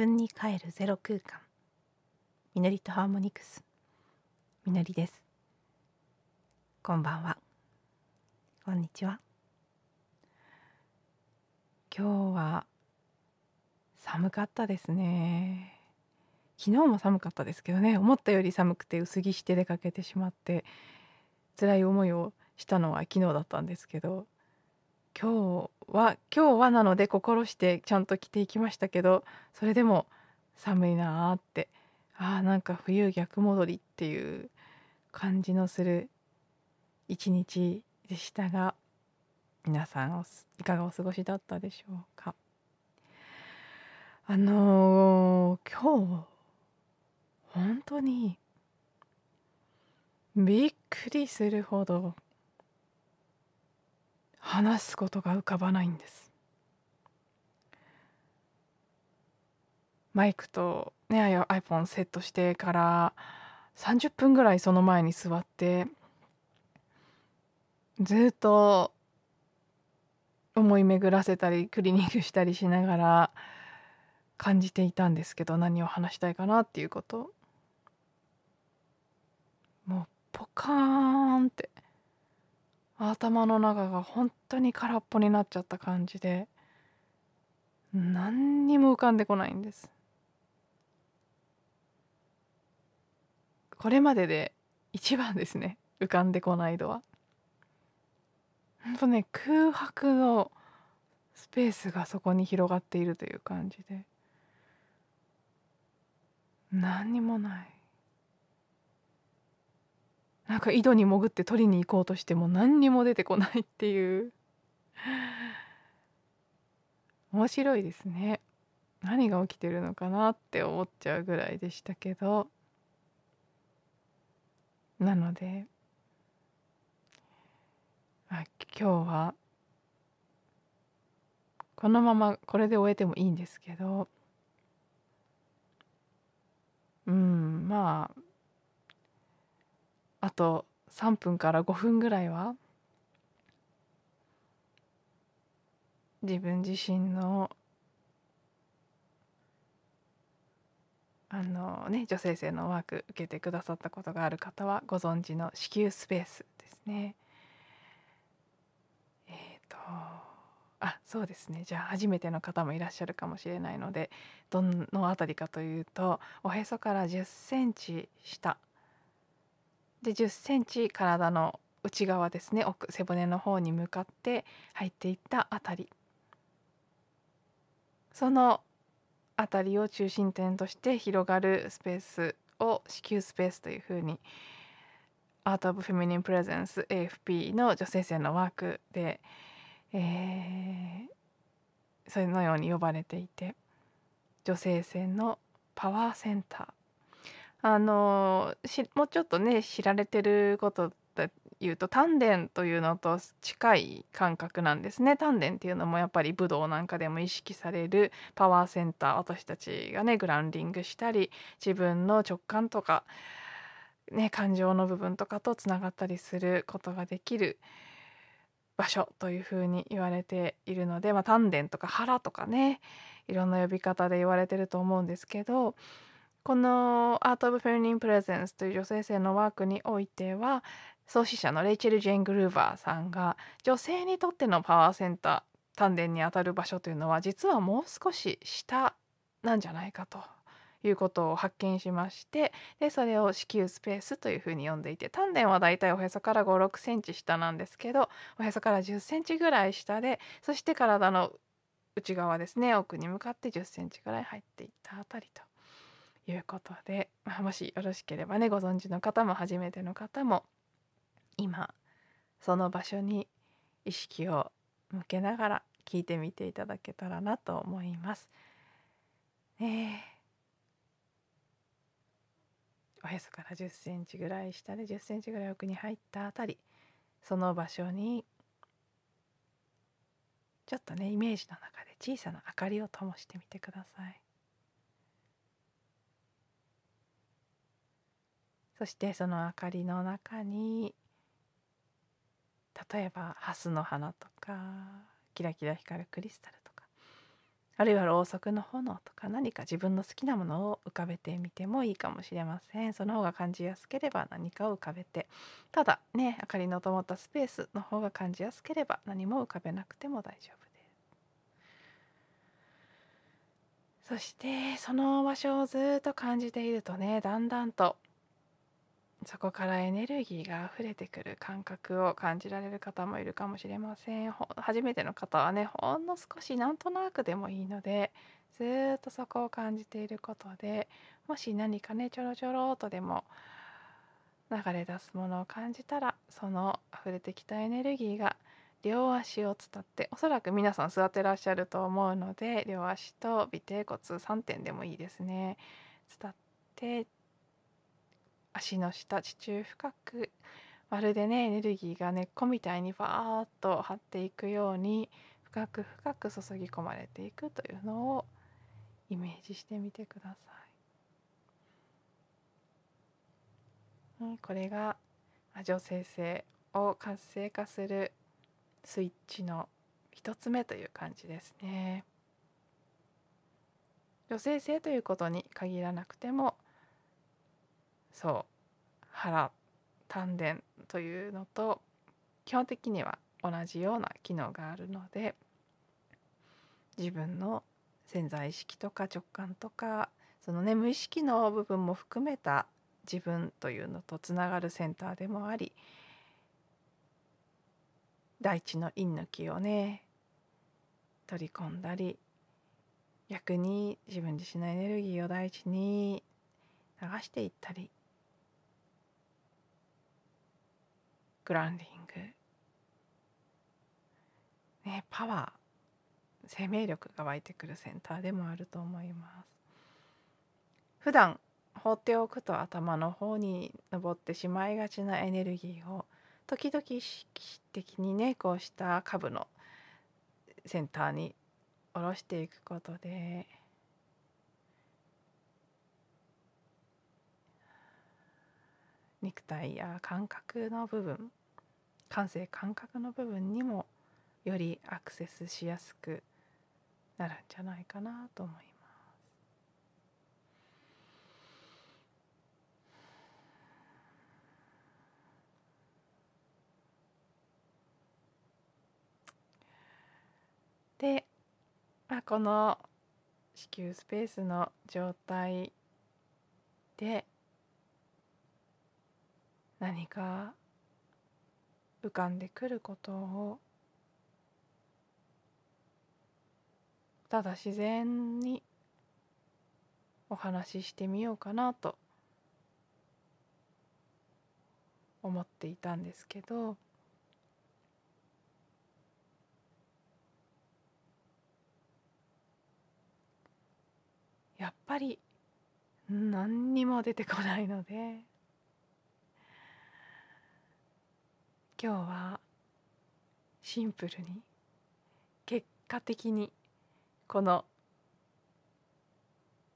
分に帰るゼロ空間。みのりとハーモニクス。みのりです。こんばんは。こんにちは。今日は寒かったですね。昨日も寒かったですけどね。思ったより寒くて薄着して出かけてしまって辛い思いをしたのは昨日だったんですけど今日は今日はなので心してちゃんと着ていきましたけどそれでも寒いなーって。あーなんか冬逆戻りっていう感じのする一日でしたが皆さんいかがお過ごしだったでしょうか？あのー、今日本当にびっくりするほど話すことが浮かばないんです。マイクとね iPhone セットしてから30分ぐらいその前に座ってずっと思い巡らせたりクリニングしたりしながら感じていたんですけど何を話したいかなっていうこと。もうポカーンって。頭の中が本当に空っぽになっちゃった感じで何にも浮かんでこないんです。これまでで一番ですね浮かんでこない度は。ほんとね空白のスペースがそこに広がっているという感じで何にもない。なんか井戸に潜って取りに行こうとしても何にも出てこないっていう。面白いですね。何が起きてるのかなって思っちゃうぐらいでしたけど。なのであ今日はこのままこれで終えてもいいんですけど。うんまああと3分から5分ぐらいは？自分自身のあのね女性性のワーク受けてくださったことがある方はご存知の子宮スペースですね。えっ、ー、とあそうですねじゃあ初めての方もいらっしゃるかもしれないのでどの辺りかというとおへそから10センチ下で10センチ体の内側ですね。奥背骨の方に向かって入っていったあたり。その辺りを中心点として広がるスペースを子宮スペースというふうにアート・オブ・フェミニン・プレゼンス AFP の女性性のワークで、えー、そのように呼ばれていて女性性のパワーセンターあのもうちょっとね知られてることで言うと丹田というのと近い感覚なんですね。丹田っていうのもやっぱり武道なんかでも意識されるパワーセンター私たちがねグランディングしたり自分の直感とか、ね、感情の部分とかとつながったりすることができる場所というふうに言われているので、まあ、丹田とか腹とかねいろんな呼び方で言われてると思うんですけどこの「アート・オブ・フェミニン・プレゼンス」という女性性のワークにおいては創始者のレイチェル・ジェン・グルーバーさんが女性にとってのパワーセンター丹田にあたる場所というのは実はもう少し下なんじゃないかということを発見しましてでそれを子宮スペースというふうに呼んでいて丹田はだいたいおへそから5 6センチ下なんですけどおへそから10センチぐらい下でそして体の内側ですね奥に向かって10センチぐらい入っていったあたりと。いうことで、まあ、もしよろしければねご存知の方も初めての方も今その場所に意識を向けながら聞いてみていただけたらなと思います。ねおへそから10センチぐらい下で10センチぐらい奥に入ったあたりその場所にちょっとねイメージの中で小さな明かりを灯してみてください。そしてその明かりの中に例えばハスの花とかキラキラ光るクリスタルとかあるいはろうそくの炎とか何か自分の好きなものを浮かべてみてもいいかもしれません。その方が感じやすければ何かを浮かべて。ただね明かりの灯ったスペースの方が感じやすければ何も浮かべなくても大丈夫です。そしてその場所をずっと感じているとねだんだんとそこからエネルギーが溢れてくる感覚を感じられる方もいるかもしれません。初めての方はねほんの少しなんとなくでもいいのでずっとそこを感じていることでもし何かねちょろちょろとでも流れ出すものを感じたらその溢れてきたエネルギーが両足を伝っておそらく皆さん座ってらっしゃると思うので両足と尾てい骨3点でもいいですね。伝って足の下地中深くまるでねエネルギーが根っこみたいにバーッと張っていくように深く深く注ぎ込まれていくというのをイメージしてみてください。うんこれが女性性を活性化するスイッチの一つ目という感じですね。女性性ということに限らなくてもそう腹丹田というのと基本的には同じような機能があるので自分の潜在意識とか直感とかそのね無意識の部分も含めた自分というのとつながるセンターでもあり大地の陰の気をね取り込んだり逆に自分自身のエネルギーを大地に流していったりグランディング、ね、パワー生命力が湧いてくるセンターでもあると思います。普段放っておくと頭の方に登ってしまいがちなエネルギーを時々意識的にねこうした下部のセンターに下ろしていくことで。肉体や感覚の部分感性感覚の部分にもよりアクセスしやすくなるんじゃないかなと思います。で、まあ、この子宮スペースの状態で何か浮かんでくることをただ自然にお話ししてみようかなと思っていたんですけどやっぱり何にも出てこないので今日はシンプルに結果的にこの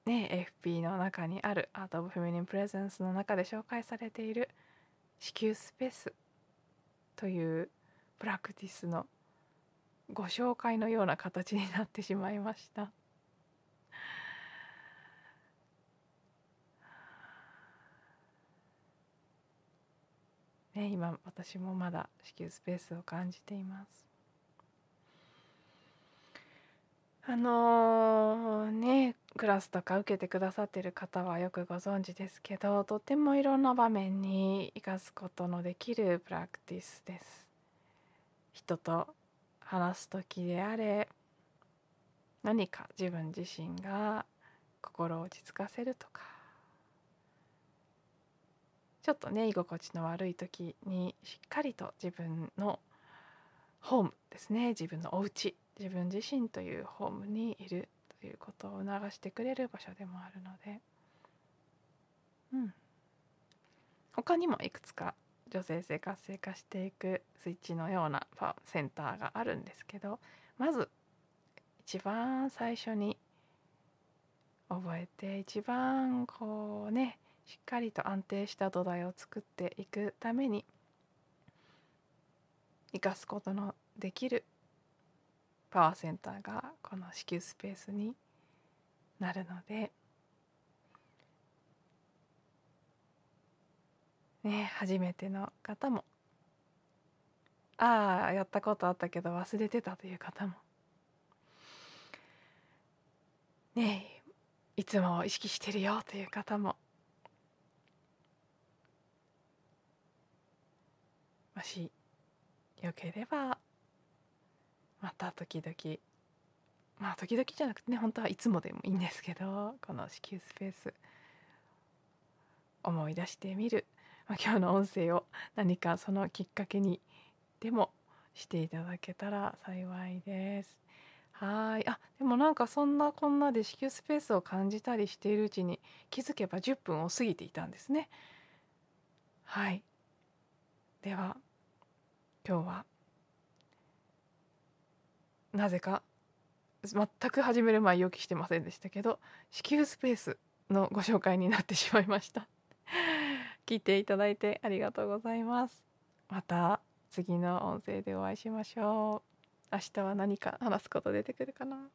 ね FP の中にあるアート・オブ・フェミニン・プレゼンスの中で紹介されている子宮スペースというプラクティスのご紹介のような形になってしまいました。ね、今私もまだ子宮スペースを感じています。あのー、ねクラスとか受けてくださってる方はよくご存知ですけどとてもいろんな場面に生かすことのできるプラクティスです。人と話す時であれ何か自分自身が心を落ち着かせるとかちょっとね居心地の悪い時にしっかりと自分のホームですね。自分のお家。自分自身というホームにいるということを促してくれる場所でもあるので。うん。他にもいくつか女性性活性化していくスイッチのようなセンターがあるんですけどまず一番最初に覚えて一番こうねしっかりと安定した土台を作っていくために生かすことのできるパワーセンターがこの子宮スペースになるのでね初めての方もああやったことあったけど忘れてたという方もねいつも意識してるよという方ももしよければまた時々まあ時々じゃなくてね本当はいつもでもいいんですけどこの子宮スペース思い出してみる、まあ、今日の音声を何かそのきっかけにでもしていただけたら幸いです。はいあでもなんかそんなこんなで子宮スペースを感じたりしているうちに気づけば10分を過ぎていたんですね。はいでは今日は。なぜか全く始める前予期してませんでしたけど子宮スペースのご紹介になってしまいました。聞いていただいてありがとうございます。また次の音声でお会いしましょう。明日は何か話すこと出てくるかな？